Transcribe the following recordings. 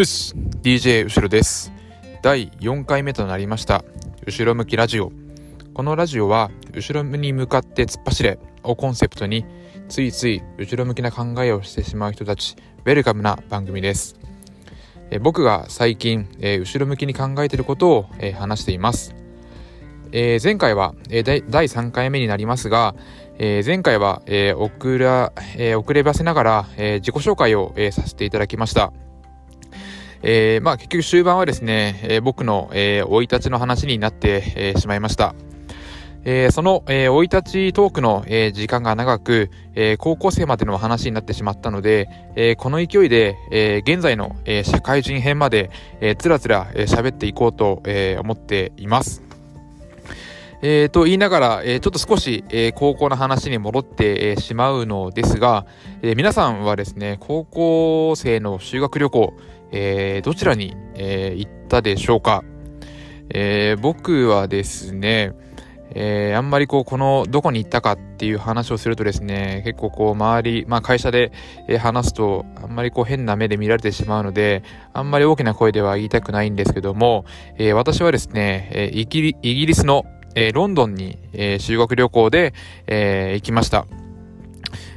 うす DJ 後ろです。第4回目となりました。後ろ向きラジオ。このラジオは後ろに向かって突っ走れをコンセプトについつい後ろ向きな考えをしてしまう人たちウェルカムな番組です。え僕が最近、えー、後ろ向きに考えていることを、えー、話しています。えー、前回は、え、第3回目になりますが、え、前回は、えー、遅ら、え、遅ればせながら、え、自己紹介を、え、させていただきました。えー、まあ結局終盤はですね、えー、僕の生、えー、い立ちの話になって、えー、しまいました。えー、その生、えー、い立ちトークの、えー、時間が長く、えー、高校生までの話になってしまったので、えー、この勢いで、えー、現在の、えー、社会人編まで、えー、つらつら喋、えー、っていこうと、えー、思っています。えー、と言いながら、えー、ちょっと少し、えー、高校の話に戻って、えー、しまうのですが、えー、皆さんはですね、高校生の修学旅行、えー、どちらに、えー、行ったでしょうか、えー、僕はですね、えー、あんまりこう、この、どこに行ったかっていう話をするとですね、結構こう、周り、まあ会社で、話すと、あんまりこう、変な目で見られてしまうので、あんまり大きな声では言いたくないんですけども、えー、私はですね、えー、イギリイギリスの、えー、ロンドンに、えー、修学旅行で、えー、行きました。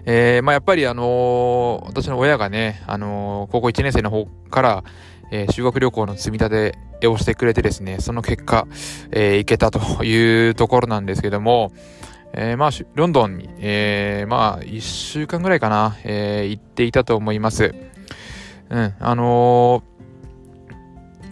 えー、まあ、やっぱりあのー、私の親がね、あのー、高校1年生の方から、え、修学旅行の積み立てをしてくれてですね、その結果、え、行けたというところなんですけども、え、まあ、ロンドンに、え、まあ、1週間ぐらいかな、え、行っていたと思います。うん、あの、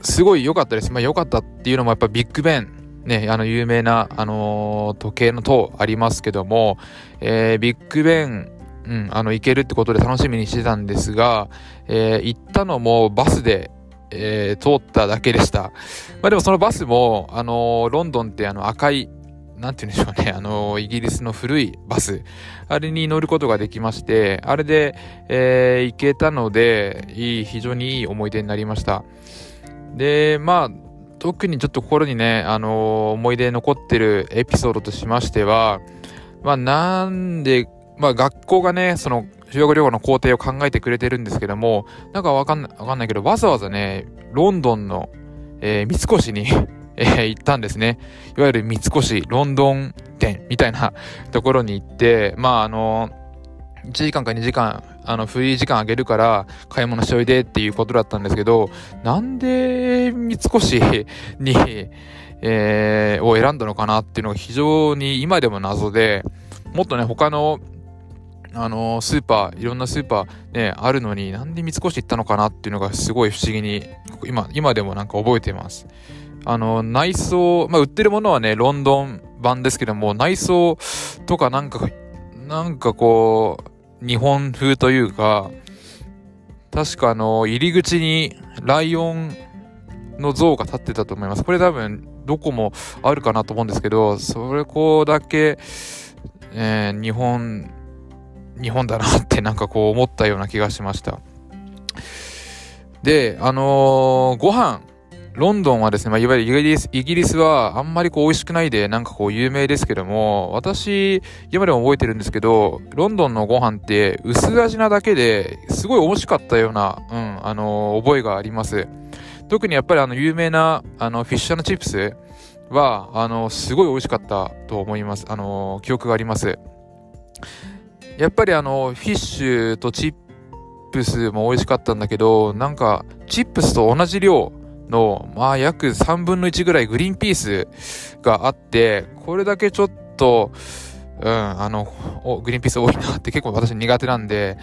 すごい良かったです。まあ、良かったっていうのもやっぱビッグベン、ね、あの有名な、あの、時計の塔ありますけども、えー、ビッグベン、うん、あの行けるってことで楽しみにしてたんですが、えー、行ったのもバスで、えー、通っただけでした。まあでもそのバスも、あの、ロンドンってあの赤い、なんて言うんでしょうね、あの、イギリスの古いバス、あれに乗ることができまして、あれで、えー、行けたので、いい、非常にいい思い出になりました。で、まあ、特にちょっと心にね、あのー、思い出残ってるエピソードとしましては、まあなんで、まあ学校がね、その修学旅行の工程を考えてくれてるんですけども、なんかわかんない、わかんないけど、わざわざね、ロンドンの、えー、三越にえー、行ったんですね。いわゆる三越ロンドン店みたいなところに行って、まああのー、1時間か2時間あの、フリー時間あげるから、買い物しおいでっていうことだったんですけど、なんで、三越に、えー、を選んだのかなっていうのが非常に今でも謎で、もっとね、他の、あのスーパー、いろんなスーパーね、あるのになんで三越行ったのかなっていうのがすごい不思議に、今、今でもなんか覚えてます。あの、内装、まあ、売ってるものはね、ロンドン版ですけども、内装とかなんか、なんかこう、日本風というか、確かあの、入り口にライオンの像が立ってたと思います。これ多分、どこもあるかなと思うんですけど、それこうだけ、えー、日本、日本だなってなんかこう思ったような気がしました。で、あのー、ご飯、ロンドンはですね、まあ、いわゆるイギリス、イギリスはあんまりこう美味しくないで、なんかこう有名ですけども、私、今でも覚えてるんですけど、ロンドンのご飯って薄味なだけですごい美味しかったような、うん、あのー、覚えがあります。特にやっぱりあの有名な、あの、フィッシュチップスは、あの、すごい美味しかったと思います。あの、記憶があります。やっぱりあの、フィッシュとチップスも美味しかったんだけど、なんか、チップスと同じ量、の、まあ約3分の1ぐらいグリーンピースがあって、これだけちょっと、うん、あの、グリーンピース多いなって 結構私苦手なんで、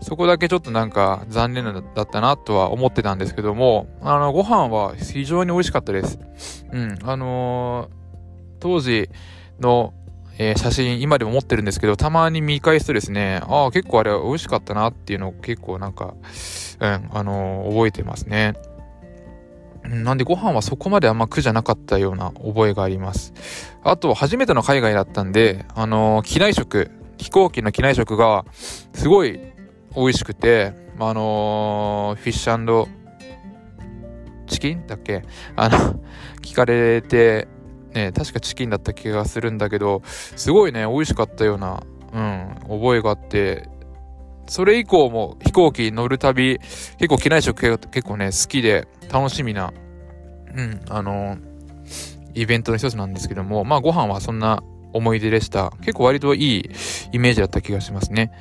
そこだけちょっとなんか残念だったなとは思ってたんですけども、あの、ご飯は非常に美味しかったです。うん、あのー、当時の、えー、写真今でも持ってるんですけど、たまに見返すとですね、ああ、結構あれは美味しかったなっていうのを結構なんか、うん、あのー、覚えてますね。なんでご飯はそこまであんま苦じゃなかったような覚えがあります。あと、初めての海外だったんで、あのー、機内食、飛行機の機内食がすごい美味しくて、あのー、フィッシュチキンだっけ？あの、聞かれて、ね、確かチキンだった気がするんだけど、すごいね、美味しかったような、うん、覚えがあって、それ以降も飛行機乗るたび、結構機内食結構ね、好きで楽しみな、うん、あのイベントの一つなんですけども、まあご飯はそんな思い出でした。結構割といいイメージだった気がしますね。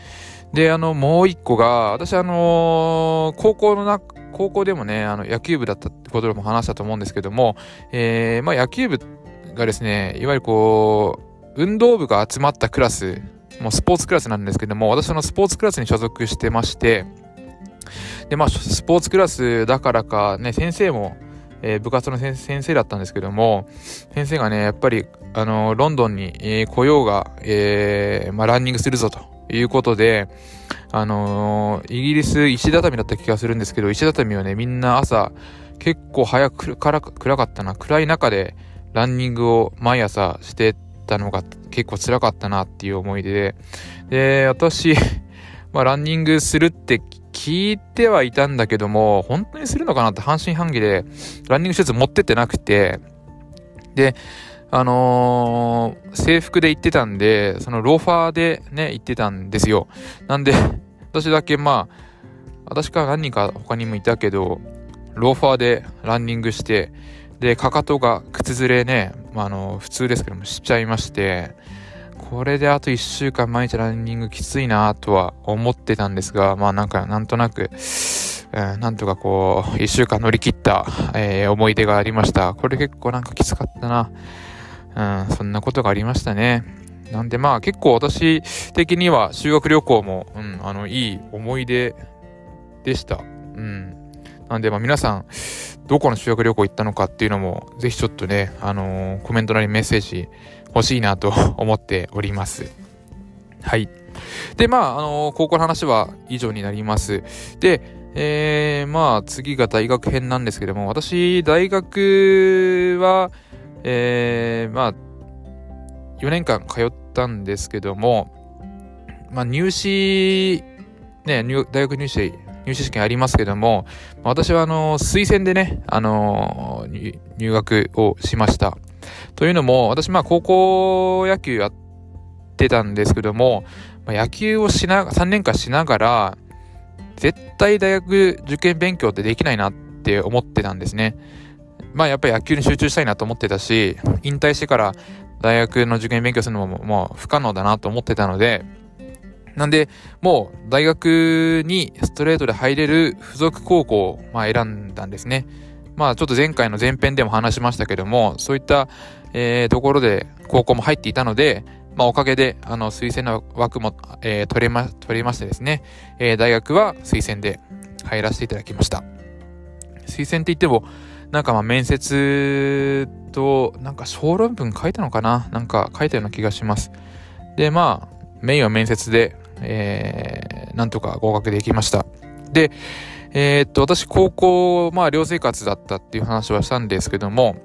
で、あの、もう一個が、私あのー、高校のな、高校でもね、あの、野球部だったってことでも話したと思うんですけども、えー、まあ野球部がですね、いわゆるこう、運動部が集まったクラス、もうスポーツクラスなんですけども、私のスポーツクラスに所属してまして、で、まあ、スポーツクラスだからか、ね、先生も、えー、部活の先生だったんですけども、先生がね、やっぱり、あの、ロンドンに、えー、来ようが、えー、まあ、ランニングするぞということで、あのー、イギリス石畳だった気がするんですけど、石畳をね、みんな朝、結構早く暗かったな、暗い中でランニングを毎朝してたのが結構辛かったなっていう思い出で、で、私、まあ、ランニングするって聞いてはいたんだけども、本当にするのかなって半信半疑で、ランニング施設持ってってなくて、で、あのー、制服で行ってたんで、そのローファーでね、行ってたんですよ。なんで、私だけまあ、私から何人か他にもいたけど、ローファーでランニングして、で、かかとが靴ずれね、まあ、あの、普通ですけどもしちゃいまして、これであと1週間毎日ランニングきついなとは思ってたんですが、まあなんかなんとなく、うん、なんとかこう、1週間乗り切った、えー、思い出がありました。これ結構なんかきつかったな。うん、そんなことがありましたね。なんでまあ結構私的には修学旅行も、うん、あの、いい思い出でした。うん。なんでまあ皆さん、どこの修学旅行行ったのかっていうのも、ぜひちょっとね、あのー、コメント欄にメッセージ欲しいなと 思っております。はい。で、まあ、あのー、高校の話は以上になります。で、えー、まあ、次が大学編なんですけども、私、大学は、えー、まあ、4年間通ったんですけども、まあ、入試、ね、大学入試入試試験ありますけども、私はあの、推薦でね、あの、入学をしました。というのも、私まあ高校野球やってたんですけども、ま、野球をしな、3年間しながら、絶対大学受験勉強ってできないなって思ってたんですね。まあやっぱり野球に集中したいなと思ってたし、引退してから大学の受験勉強するのももう不可能だなと思ってたので、なんで、もう大学にストレートで入れる付属高校を、まあ、選んだんですね。まあちょっと前回の前編でも話しましたけども、そういった、えー、ところで高校も入っていたので、まあおかげで、あの、推薦の枠も、えー、取れま、取りましてですね、えー、大学は推薦で入らせていただきました。推薦って言っても、なんかまあ面接と、なんか小論文書いたのかな？なんか書いたような気がします。で、まあ、メインは面接で、えー、なんとか合格できました。で、えー、っと、私、高校、まあ、寮生活だったっていう話はしたんですけども、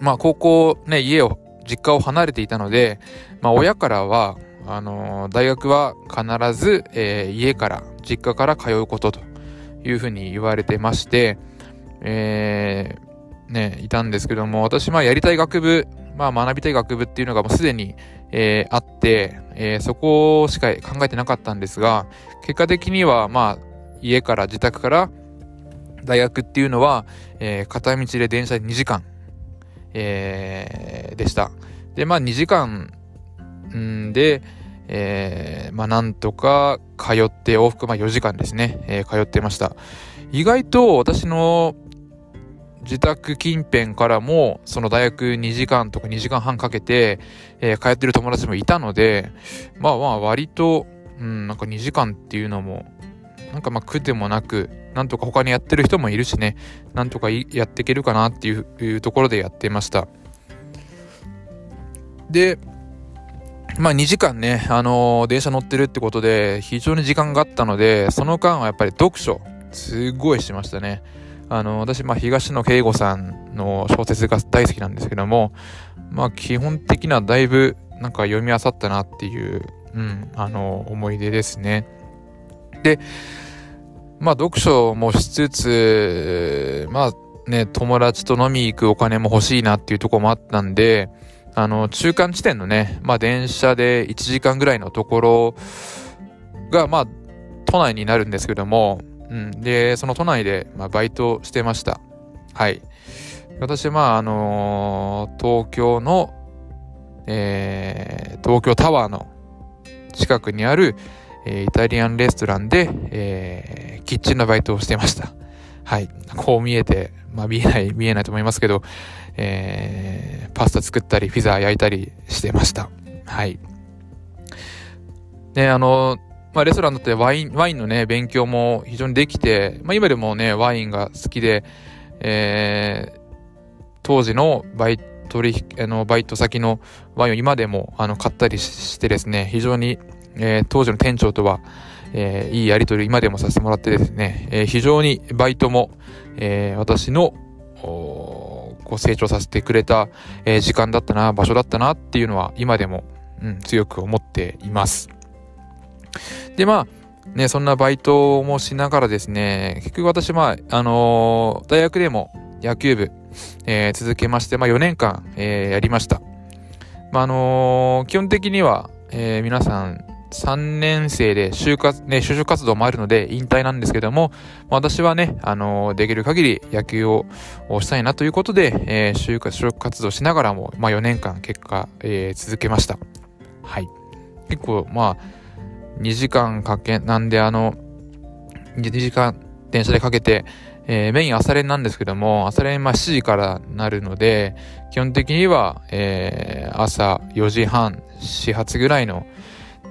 まあ、高校、ね、家を、実家を離れていたので、まあ、親からは、あのー、大学は必ず、えー、家から、実家から通うことというふうに言われてまして、えー、ね、いたんですけども、私、まあ、やりたい学部、まあ、学びたい学部っていうのがもうすでに、えー、あって、えー、そこしか考えてなかったんですが、結果的には、まあ、家から自宅から大学っていうのは、えー、片道で電車で2時間、えー、でした。で、まあ2時間で、えー、まあなんとか通って往復、まあ4時間ですね、えー、通ってました。意外と私の自宅近辺からも、その大学2時間とか2時間半かけて、えー、通ってる友達もいたので、まあまあ割と、うん、なんか2時間っていうのも、なんかまあ苦でもなく、なんとか他にやってる人もいるしね、なんとかやっていけるかなっていうところでやってました。で、まあ2時間ね、あのー、電車乗ってるってことで、非常に時間があったので、その間はやっぱり読書、すごいしましたね。あの、私、まあ、東野圭吾さんの小説が大好きなんですけども、まあ、基本的にはだいぶ、なんか読み漁ったなっていう、うん、あの、思い出ですね。で、まあ、読書もしつつ、まあ、ね、友達と飲み行くお金も欲しいなっていうとこもあったんで、あの、中間地点のね、まあ、電車で1時間ぐらいのところが、まあ、都内になるんですけども、うん、で、その都内で、まあ、バイトしてました。はい。私、まあ、あのー、東京の、えー、東京タワーの近くにある、えー、イタリアンレストランで、えー、キッチンのバイトをしてました。はい。こう見えて、まあ見えない、見えないと思いますけど、えー、パスタ作ったり、ピザ焼いたりしてました。はい。ね、あの、まあレストランだってワイン、ワインのね、勉強も非常にできて、まあ今でもね、ワインが好きで、えー、当時のバイ取引、あの、バイト先のワインを今でも、あの、買ったりしてですね、非常に、えー、当時の店長とは、えー、いいやりとり今でもさせてもらってですね、えー、非常にバイトも、えー、私の、こう成長させてくれた、え時間だったな、場所だったなっていうのは今でも、うん、強く思っています。で、まあ、ね、そんなバイトもしながらですね、結局私、まあ、あの大学でも野球部、え続けまして、まあ4年間、えやりました。まあ、あの基本的には、え皆さん3年生で就活、ね、就職活動もあるので引退なんですけども、私はね、あの、できる限り野球をしたいなということで、えー、就職活動しながらも、まあ、4年間結果、え、続けました。はい。結構、まあ、2時間かけ、なんであの、2時間電車でかけて、えー、メイン朝練なんですけども、朝練まあ7時からなるので、基本的には、えー、朝4時半、始発ぐらいの、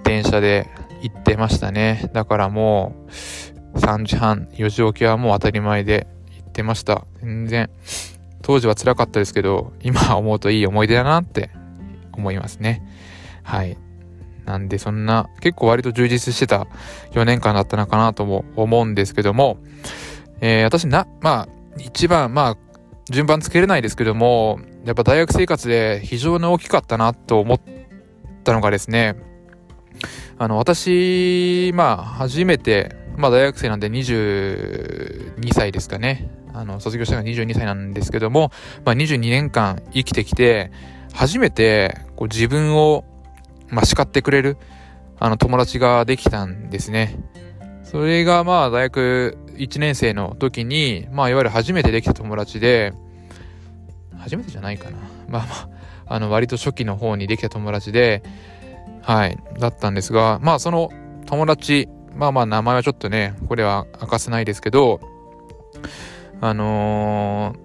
電車で行ってましたね。だからもう3時半、4時起きはもう当たり前で行ってました。全然、当時は辛かったですけど、今思うといい思い出だなって思いますね。はい。なんでそんな結構割と充実してた4年間だったのかなとも思うんですけども、えー、私な、まあ、一番、まあ、順番つけれないですけども、やっぱ大学生活で非常に大きかったなと思ったのがですね、あの、私、まあ、初めて、まあ、大学生なんで22歳ですかね。あの、卒業したのが22歳なんですけども、まあ、22年間生きてきて、初めて、こう、自分を、まあ、叱ってくれる、あの、友達ができたんですね。それが、まあ、大学1年生の時に、まあ、いわゆる初めてできた友達で、初めてじゃないかな。まあまあ、あの、割と初期の方にできた友達で、はい、だったんですが、まあその友達、まあまあ名前はちょっとね、これは明かせないですけど、あのー、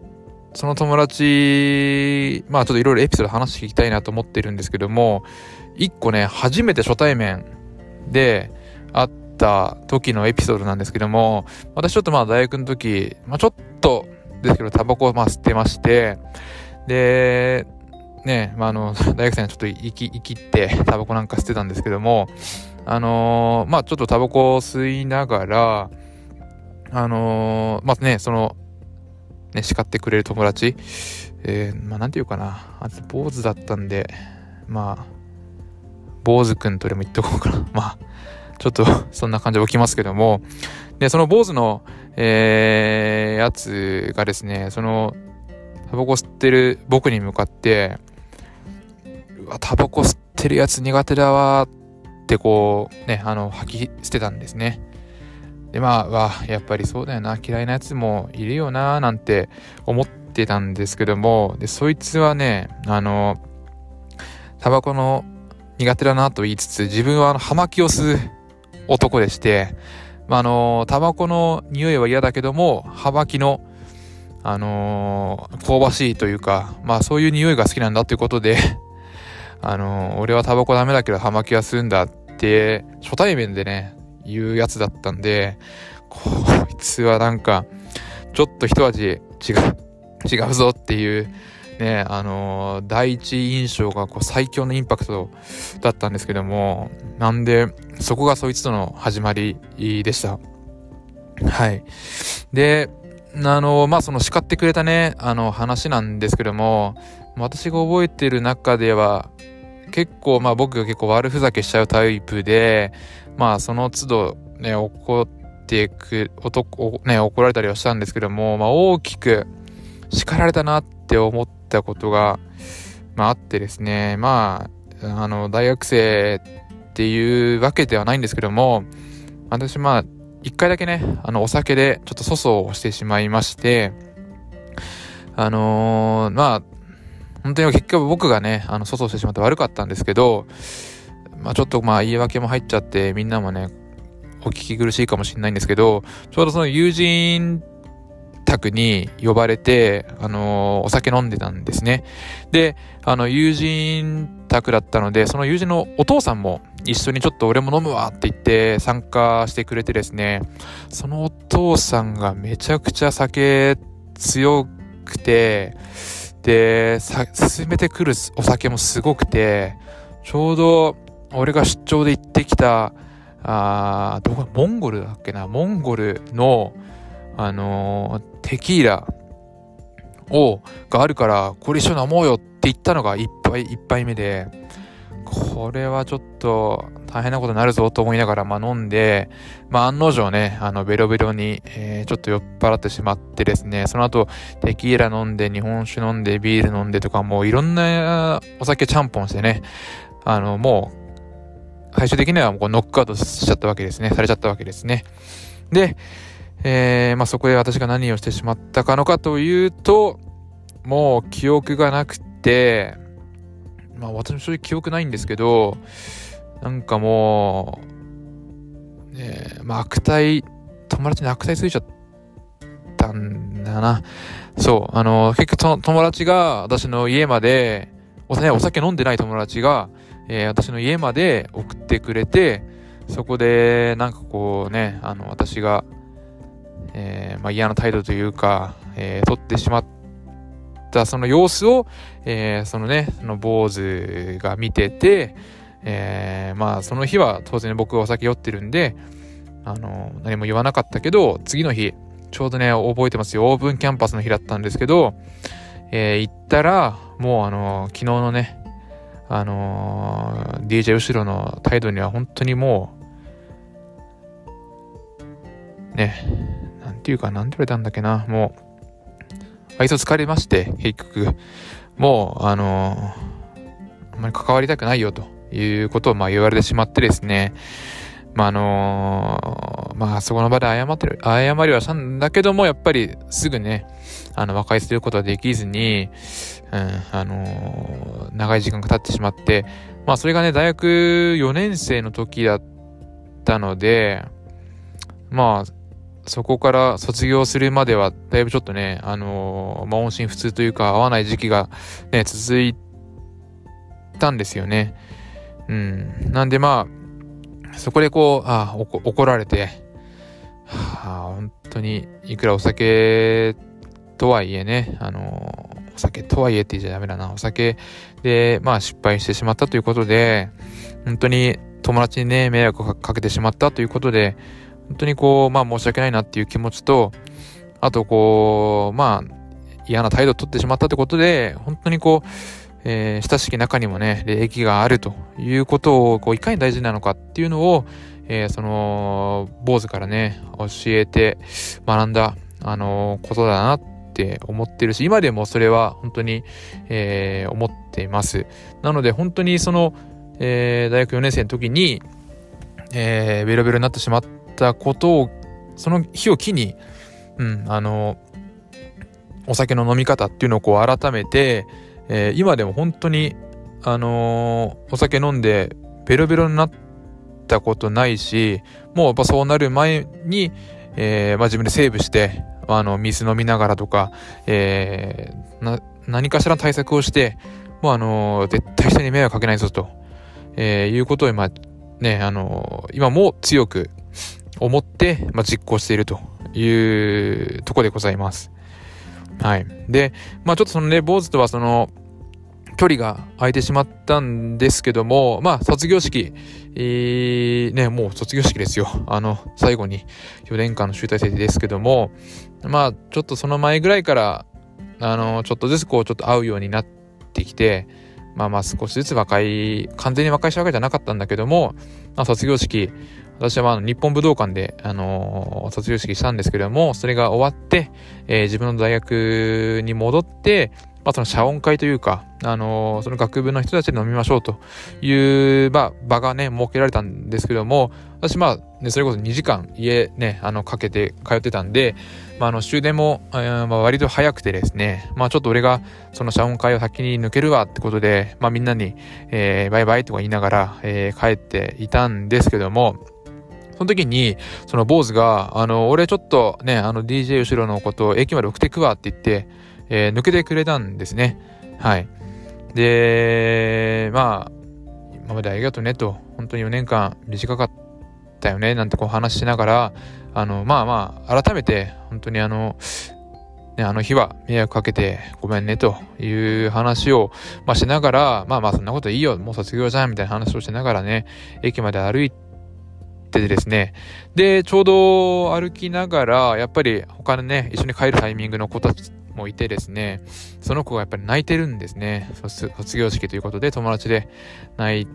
その友達、まあちょっといろいろエピソード話して聞きたいなと思ってるんですけども、一個ね、初めて初対面で会った時のエピソードなんですけども、私ちょっとまあ大学の時、まあちょっとですけどタバコをまあ吸ってまして、で、ね、まあ、あの、大学生にちょっと生き、生きってタバコなんか吸ってたんですけども、あのー、まあ、ちょっとタバコを吸いながら、あのー、まあね、その、ね、叱ってくれる友達、えー、まあ、なんていうかな、あ坊主だったんで、まあ、坊主くんとでも言っとこうかな。まあ、ちょっとそんな感じで起きますけども、で、その坊主の、えー、やつがですね、その、タバコ吸ってる僕に向かって、うわ、タバコ吸ってるやつ苦手だわってこう、ね、あの、吐き捨てたんですね。で、まあ、わ、やっぱりそうだよな、嫌いなやつもいるよな、なんて思ってたんですけども、で、そいつはね、あの、タバコの苦手だなと言いつつ、自分はあの、葉巻を吸う男でして、まあ、あの、タバコの匂いは嫌だけども、葉巻の、あのー、香ばしいというか、まあそういう匂いが好きなんだということであのー、俺はタバコダメだけど葉巻は吸うんだって、初対面でね、言うやつだったんで、こいつはなんか、ちょっと一味違う、違うぞっていう、ね、あのー、第一印象がこう最強のインパクトだったんですけども、なんで、そこがそいつとの始まりでした。はい。で、あの、まあ、その叱ってくれたね、あの話なんですけども、私が覚えてる中では、結構、まあ僕が結構悪ふざけしちゃうタイプで、まあその都度ね、怒ってく、男、ね、怒られたりはしたんですけども、まあ大きく叱られたなって思ったことが、まああってですね、まあ、あの、大学生っていうわけではないんですけども、私まあ、一回だけね、あの、お酒でちょっと粗相をしてしまいまして、あのー、まあ、本当に結局僕がね、あの、粗相してしまって悪かったんですけど、まあちょっとまあ言い訳も入っちゃって、みんなもね、お聞き苦しいかもしれないんですけど、ちょうどその友人宅に呼ばれて、あのー、お酒飲んでたんですね。で、あの、友人宅だったので、その友人のお父さんも一緒にちょっと俺も飲むわって言って参加してくれてですね、そのお父さんがめちゃくちゃ酒強くて、で、進めてくるお酒もすごくて、ちょうど俺が出張で行ってきた、あどこ、モンゴルだっけな、モンゴルの、あのー、テキーラを、があるから、これ一緒に飲もうよって言ったのが一杯、一杯目で、これはちょっと大変なことになるぞと思いながら、まあ飲んで、まあ案の定ね、あのベロベロに、えー、ちょっと酔っ払ってしまってですね、その後テキーラ飲んで、日本酒飲んで、ビール飲んでとか、もういろんなお酒ちゃんぽんしてね、あのもう、最終的にはもうノックアウトしちゃったわけですね、されちゃったわけですね。で、えー、まあ、そこで私が何をしてしまったかのかというと、もう記憶がなくて、まあ私も正直記憶ないんですけど、なんかもう、ねまあ悪態、友達に悪態ついちゃったんだな。そう、あの、結局友達が私の家まで、お酒飲んでない友達が、えー、私の家まで送ってくれて、そこで、なんかこうね、あの、私が、えー、まあ、嫌な態度というか、えー、取ってしまったその様子を、えー、そのね、その坊主が見てて、え、まあその日は当然僕はお酒酔ってるんで、あの、何も言わなかったけど、次の日、ちょうどね、覚えてますよ。オープンキャンパスの日だったんですけど、え、行ったら、もうあの、昨日のね、あのー、DJ 後ろの態度には本当にもう、ね、なんていうか、なんて言われたんだっけな、もう、愛想疲れまして、結局、もう、あのあんまり関わりたくないよということをまあ言われてしまってですね、まああのまあそこの場で謝ってる、謝りはしたんだけども、やっぱりすぐね、あの和解することはできずに、うん、あの長い時間が経ってしまって、まあそれがね、大学4年生の時だったので、まあ、そこから卒業するまでは、だいぶちょっとね、あのー、まあ、音信不通というか、合わない時期がね、続いたんですよね。うん。なんでまあ、そこでこう、あ怒られて、はあ、本当に、いくらお酒とはいえね、あの、お酒とはいえって言っちゃダメだな。お酒で、まあ失敗してしまったということで、本当に友達にね、迷惑をかけてしまったということで、本当にこう、まあ申し訳ないなっていう気持ちと、あとこう、まあ嫌な態度を取ってしまったってことで、本当にこう、えー、親しき中にもね、礼儀があるということを、こう、いかに大事なのかっていうのを、えー、その、坊主からね、教えて学んだ、あのー、ことだなっって思ってるし、今でもそれは本当に、えー、思ってます。なので、本当にその、えー、大学4年生の時に、えー、ベロベロになってしまっったことを、その日を機に、うん、あの、お酒の飲み方っていうのをこう改めて、えー、今でも本当に、あのー、お酒飲んでベロベロになったことないし、もうやっぱそうなる前に、えー、まあ、自分でセーブして、あの、水飲みながらとか、えー、何かしらの対策をして、もうあの絶対人に迷惑かけないぞと、えいうことを今、ね、あの今も強く、思って、まあ、実行しているというところでございます。はい。で、まあちょっとそのね、坊主とはその、距離が空いてしまったんですけども、まあ卒業式、えー、ね、もう卒業式ですよ。あの、最後に4年間の集大成ですけども、まあちょっとその前ぐらいから、あの、ちょっとずつこうちょっと会うようになってきて、まあまあ少しずつ和解、完全に和解したわけじゃなかったんだけども、まあ卒業式、私はまあ日本武道館で、あのー、卒業式したんですけれども、それが終わって、えー、自分の大学に戻って、まあ、その謝恩会というか、あのー、その学部の人たちで飲みましょうという、まあ、場がね、設けられたんですけども、私、まあ、ね、それこそ2時間家ね、あの、かけて通ってたんで、まあ、あの、終電も、えー、まあ、割と早くてですね、まあ、ちょっと俺が、その謝恩会を先に抜けるわってことで、まあ、みんなに、えー、バイバイとか言いながら、えー、帰っていたんですけども、その時に、その坊主が、あの、俺ちょっとね、あの DJ 後ろのことを駅まで送ってくわって言って、えー、抜けてくれたんですね。はい。で、まあ、今までありがとうねと、本当に4年間短かったよね、なんてこう話しながら、あの、まあまあ、改めて、本当にあの、ね、あの日は迷惑かけてごめんねという話を、まあ、しながら、まあまあそんなこといいよ、もう卒業じゃんみたいな話をしながらね、駅まで歩いてですね、で、ちょうど歩きながら、やっぱり他のね、一緒に帰るタイミングの子たちもいてですね、その子がやっぱり泣いてるんですね。卒業式ということで友達で泣い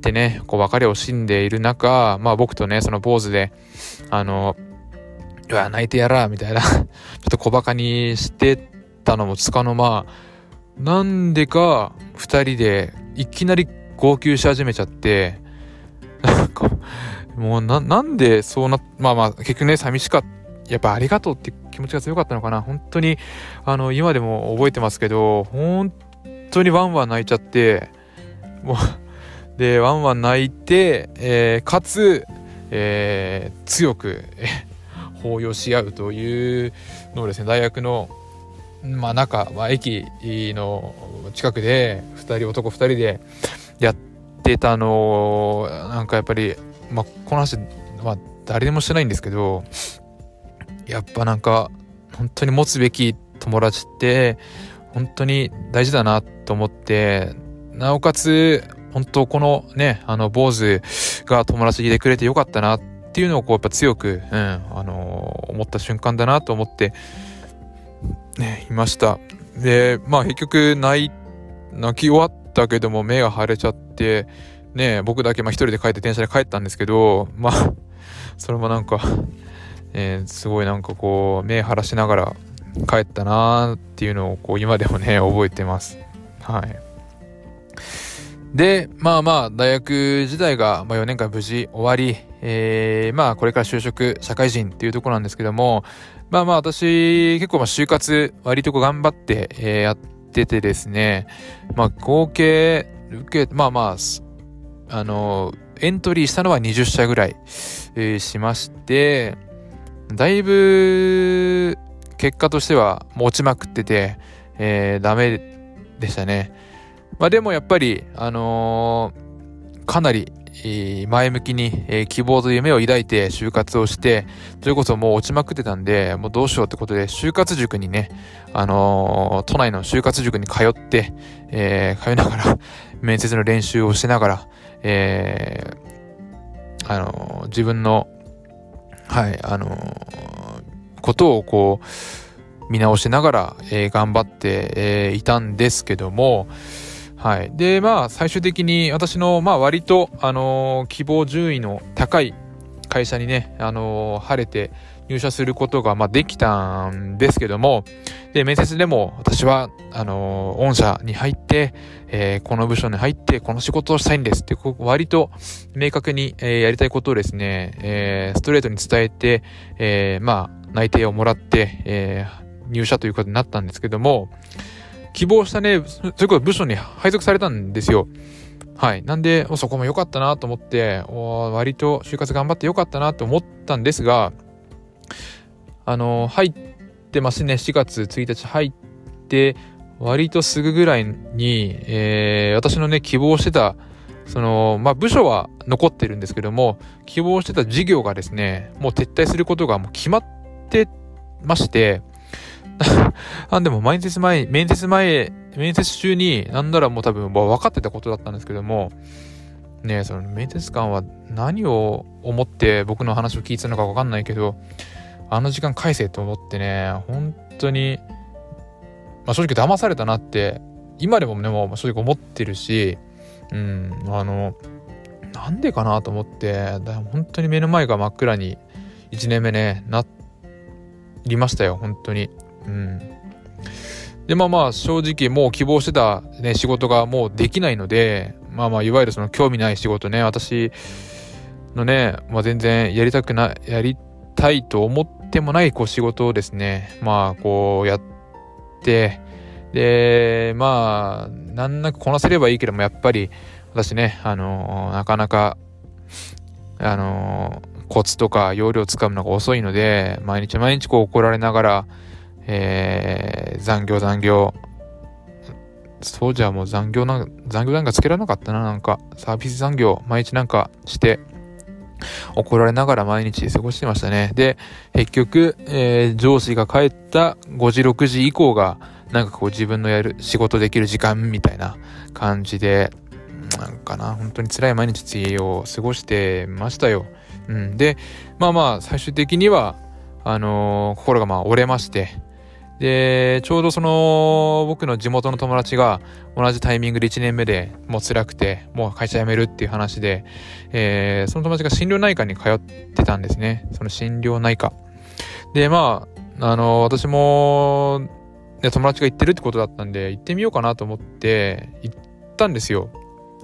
てね、こう別れを惜しんでいる中、まあ僕とね、その坊主で、あの、うわ、泣いてやら、みたいな ちょっと小馬鹿にしてたのもつかの間、なんでか二人でいきなり号泣し始めちゃって、なんか、もうな、なんでそうな、まあまあ結局ね、寂しかった。やっぱありがとうって気持ちが強かったのかな。本当に、あの、今でも覚えてますけど、本当にワンワン泣いちゃって、もう で、ワンワン泣いて、えー、かつ、えー、強く、抱擁し合うというのをですね、大学の、まあ、中、まあ、駅の近くで、2人、男2人でやってたのなんかやっぱり、まあ、この話、まあ、誰でもしてないんですけど、やっぱなんか、本当に持つべき友達って、本当に大事だなと思って、なおかつ、本当このね、あの、坊主が友達でくれてよかったなっていうのをこうやっぱ強く、うん、あのー、思った瞬間だなと思って、ね、いました。で、まあ結局泣、泣き終わったけども目が腫れちゃって、ね、僕だけまあ一人で帰って電車で帰ったんですけど、まあ、それもなんか、えー、すごいなんかこう、目晴らしながら帰ったなーっていうのをこう今でもね、覚えてます。はい。で、まあまあ、大学時代が、4年間無事終わり、えー、まあ、これから就職、社会人っていうとこなんですけども、まあまあ、私、結構、まあ、就活、割とこう頑張って、え、やっててですね、まあ、合計、受け、まあまあ、あの、エントリーしたのは20社ぐらい、えー、しまして、だいぶ、結果としては、もう落ちまくってて、えー、ダメでしたね。まあでもやっぱり、あのー、かなり、前向きに、えー、希望と夢を抱いて就活をして、それこそもう落ちまくってたんで、もうどうしようってことで、就活塾にね、あのー、都内の就活塾に通って、えー、通いながら、面接の練習をしながら、えー、あのー、自分の、はい、あの、ことをこう、見直しながら、えー、頑張って、えー、いたんですけども、はい。で、まあ、最終的に私の、まあ、割と、あのー、希望順位の高い会社にね、あのー、晴れて入社することが、まあ、できたんですけども、で、面接でも私は、あの、御社に入って、えこの部署に入って、この仕事をしたいんですって、割と明確に、えやりたいことをですね、えストレートに伝えて、えまあ、内定をもらって、え入社ということになったんですけども、希望したね、それこそ部署に配属されたんですよ。はい。なんで、そこも良かったなと思って、割と就活頑張って良かったなと思ったんですが、あの、入ってますね。4月1日入って、割とすぐぐらいに、えー、私のね、希望してた、その、まあ、部署は残ってるんですけども、希望してた事業がですね、もう撤退することがもう決まってまして、あ、でも面接前、面接前、面接中に、なんならもう多分分かってたことだったんですけども、ねその面接官は何を思って僕の話を聞いてたのか分かんないけど、あの時間返せと思ってね、本当に、まあ正直騙されたなって、今でもね、もう正直思ってるし、うん、あの、なんでかなと思って、だ本当に目の前が真っ暗に1年目ね、なりましたよ、本当に。うん。で、まあまあ、正直もう希望してたね、仕事がもうできないので、まあまあ、いわゆるその興味ない仕事ね、私のね、まあ全然やりたくな、やりたいと思ってもないこう仕事をですね、まあこうやって、で、まあ、なんなくこなせればいいけども、やっぱり私ね、あの、なかなか、あの、コツとか容量をつかむのが遅いので、毎日毎日こう怒られながら、えー、残業残業。そうじゃもう残業な、残業なんかつけられなかったな、なんか。サービス残業、毎日なんかして、怒られながら毎日過ごしてましたね。で、結局、えー、上司が帰った5時、6時以降が、なんかこう自分のやる、仕事できる時間みたいな感じで、なんかな、本当に辛い毎日を過ごしてましたよ。うん。で、まあまあ、最終的には、あのー、心がまあ折れまして、で、ちょうどその、僕の地元の友達が同じタイミングで1年目でもう辛くて、もう会社辞めるっていう話で、えー、その友達が心療内科に通ってたんですね。その心療内科。で、まあ、あの、私も、友達が行ってるってことだったんで、行ってみようかなと思って、行ったんですよ。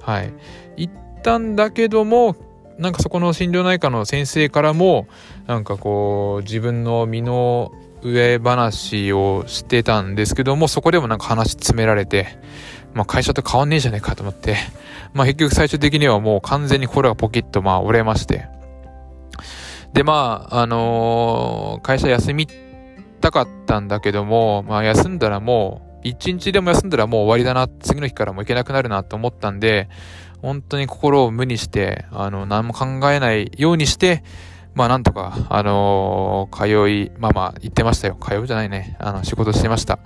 はい。行ったんだけども、なんかそこの心療内科の先生からも、なんかこう、自分の身の上話をしてたんですけども、そこでもなんか話詰められて、まあ会社と変わんねえじゃねえかと思って、まあ結局最終的にはもう完全に心がポキッとまあ折れまして、でまあ、あのー、会社休みたかったんだけども、まあ休んだらもう、一日でも休んだらもう終わりだな、次の日からも行けなくなるなと思ったんで、本当に心を無にして、あの、何も考えないようにして、まあなんとか、あのー、通い、まあまあ言ってましたよ。通うじゃないね。あの、仕事してました。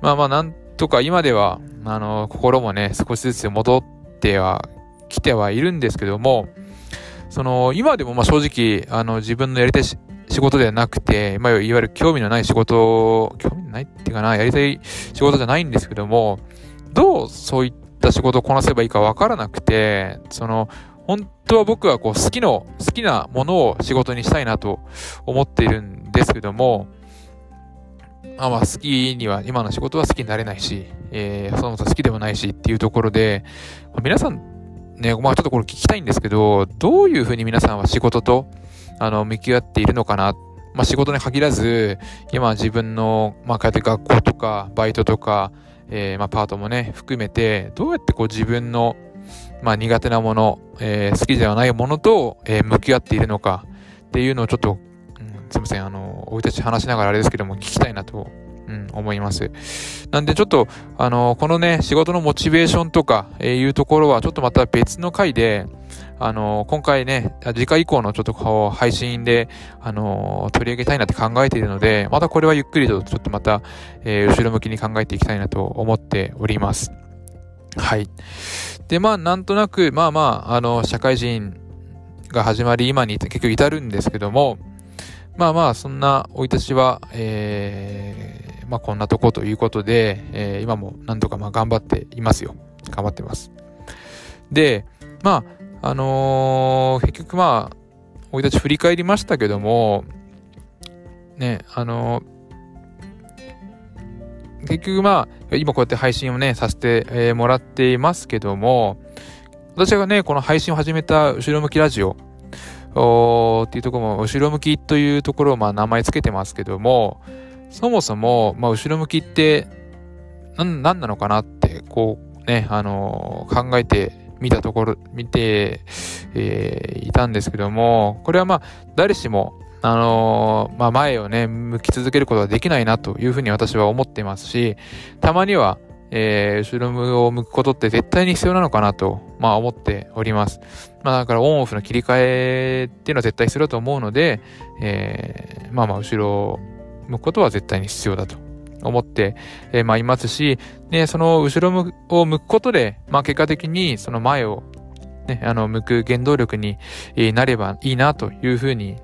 まあまあなんとか今では、あのー、心もね、少しずつ戻っては来てはいるんですけども、その、今でもまあ正直、あの、自分のやりたい仕事ではなくて、まあ、いわゆる興味のない仕事、興味ないっていうかな、やりたい仕事じゃないんですけども、どうそういった仕事をこなせばいいかわからなくて、その、本当は僕はこう好きの、好きなものを仕事にしたいなと思っているんですけども、あまあ好きには、今の仕事は好きになれないし、えー、そもそも好きでもないしっていうところで、皆さんね、まあちょっとこれ聞きたいんですけど、どういうふうに皆さんは仕事と、あの、向き合っているのかな？まあ仕事に限らず、今自分の、まあ通って学校とか、バイトとか、えー、まあパートもね、含めて、どうやってこう自分の、まあ、苦手なもの、えー、好きではないものと、えー、向き合っているのかっていうのをちょっと、うん、すいません、あの、おいたち話しながらあれですけども、聞きたいなと、うん、思います。なんでちょっと、あの、このね、仕事のモチベーションとか、えー、いうところは、ちょっとまた別の回で、あの、今回ね、次回以降のちょっとこう、配信で、あの、取り上げたいなって考えているので、またこれはゆっくりとちょっとまた、えー、後ろ向きに考えていきたいなと思っております。はい。で、まあ、なんとなく、まあまあ、あの、社会人が始まり、今に結局至るんですけども、まあまあ、そんな生い立ちは、えー、まあこんなとこということで、えー、今もなんとかまあ頑張っていますよ。頑張ってます。で、まあ、あのー、結局まあ、生い立ち振り返りましたけども、ね、あのー結局まあ、今こうやって配信をね、させて、もらっていますけども、私がね、この配信を始めた後ろ向きラジオっていうところも、後ろ向きというところをまあ名前つけてますけども、そもそも、まあ後ろ向きって、なん、なんなのかなって、こうね、あのー、考えてみたところ、見て、えー、いたんですけども、これはまあ、誰しも、あのー、まあ、前をね、向き続けることはできないなというふうに私は思っていますし、たまには、えー、後ろを向くことって絶対に必要なのかなと、まあ思っております。まあだからオンオフの切り替えっていうのは絶対必要だと思うので、えー、まあまあ後ろを向くことは絶対に必要だと思って、えー、まあいますし、ね、その後ろを向くことで、まあ結果的にその前をね、あの、向く原動力になればいいなというふうに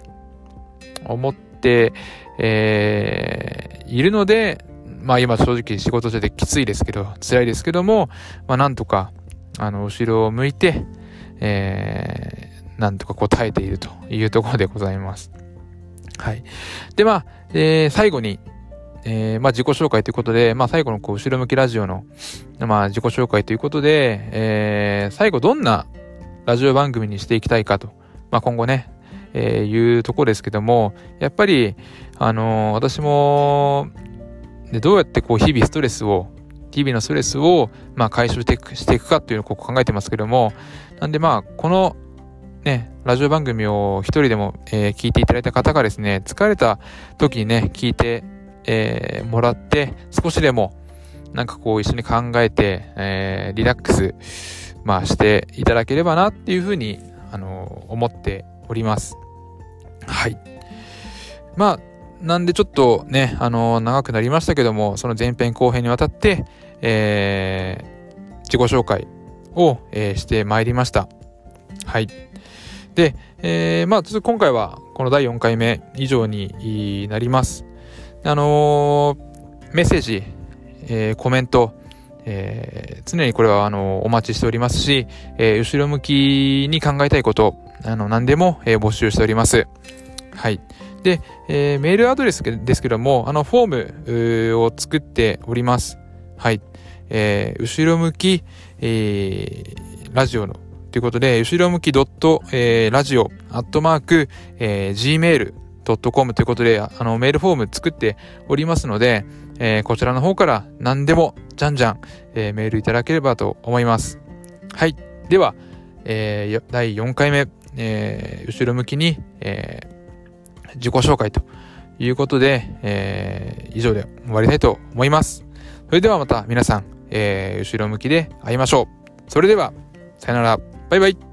思って、えー、いるので、まあ今正直仕事中できついですけど、辛いですけども、まあなんとか、あの、後ろを向いて、えー、なんとかこう耐えているというところでございます。はい。で、まあ、えー、最後に、えー、まあ、自己紹介ということで、まあ、最後のこう、後ろ向きラジオの、まあ、自己紹介ということで、えー、最後どんなラジオ番組にしていきたいかと、まあ、今後ね、えー、いうところですけども、やっぱり、あの、私も、で、どうやってこう、日々ストレスを、日々のストレスを、まあ、解消していく、していくかっていうのをここ考えてますけども、なんでまあ、この、ね、ラジオ番組を一人でも、えー、聞いていただいた方がですね、疲れた時にね、聞いて、えー、もらって、少しでも、なんかこう一緒に考えて、えー、リラックス、まあしていただければなっていうふうに、あの思っております。はい。まあ、なんでちょっとね、あの長くなりましたけども、その前編後編にわたって、えー、自己紹介を、えー、してまいりました。はい。で、えー、まあ、ちょっと今回はこの第4回目以上になります。あのー、メッセージ、えー、コメント、えー、常にこれはあのお待ちしておりますし、えー、後ろ向きに考えたいこと、あの何でも、え、募集しております。はい。で、えー、メールアドレスですけども、あのフォームを作っております。はい。えー、後ろ向き、えー、ラジオのということで、後ろ向きドット、えー、ラジオ、アットマーク、えー、gmail.com ということで、あの、メールフォーム作っておりますので、えー、こちらの方から何でも、じゃんじゃん、えー、メールいただければと思います。はい。では、えー、第4回目、えー、後ろ向きに、えー、自己紹介ということで、えー、以上で終わりたいと思います。それではまた皆さん、えー、後ろ向きで会いましょう。それでは、さよなら。バイバイ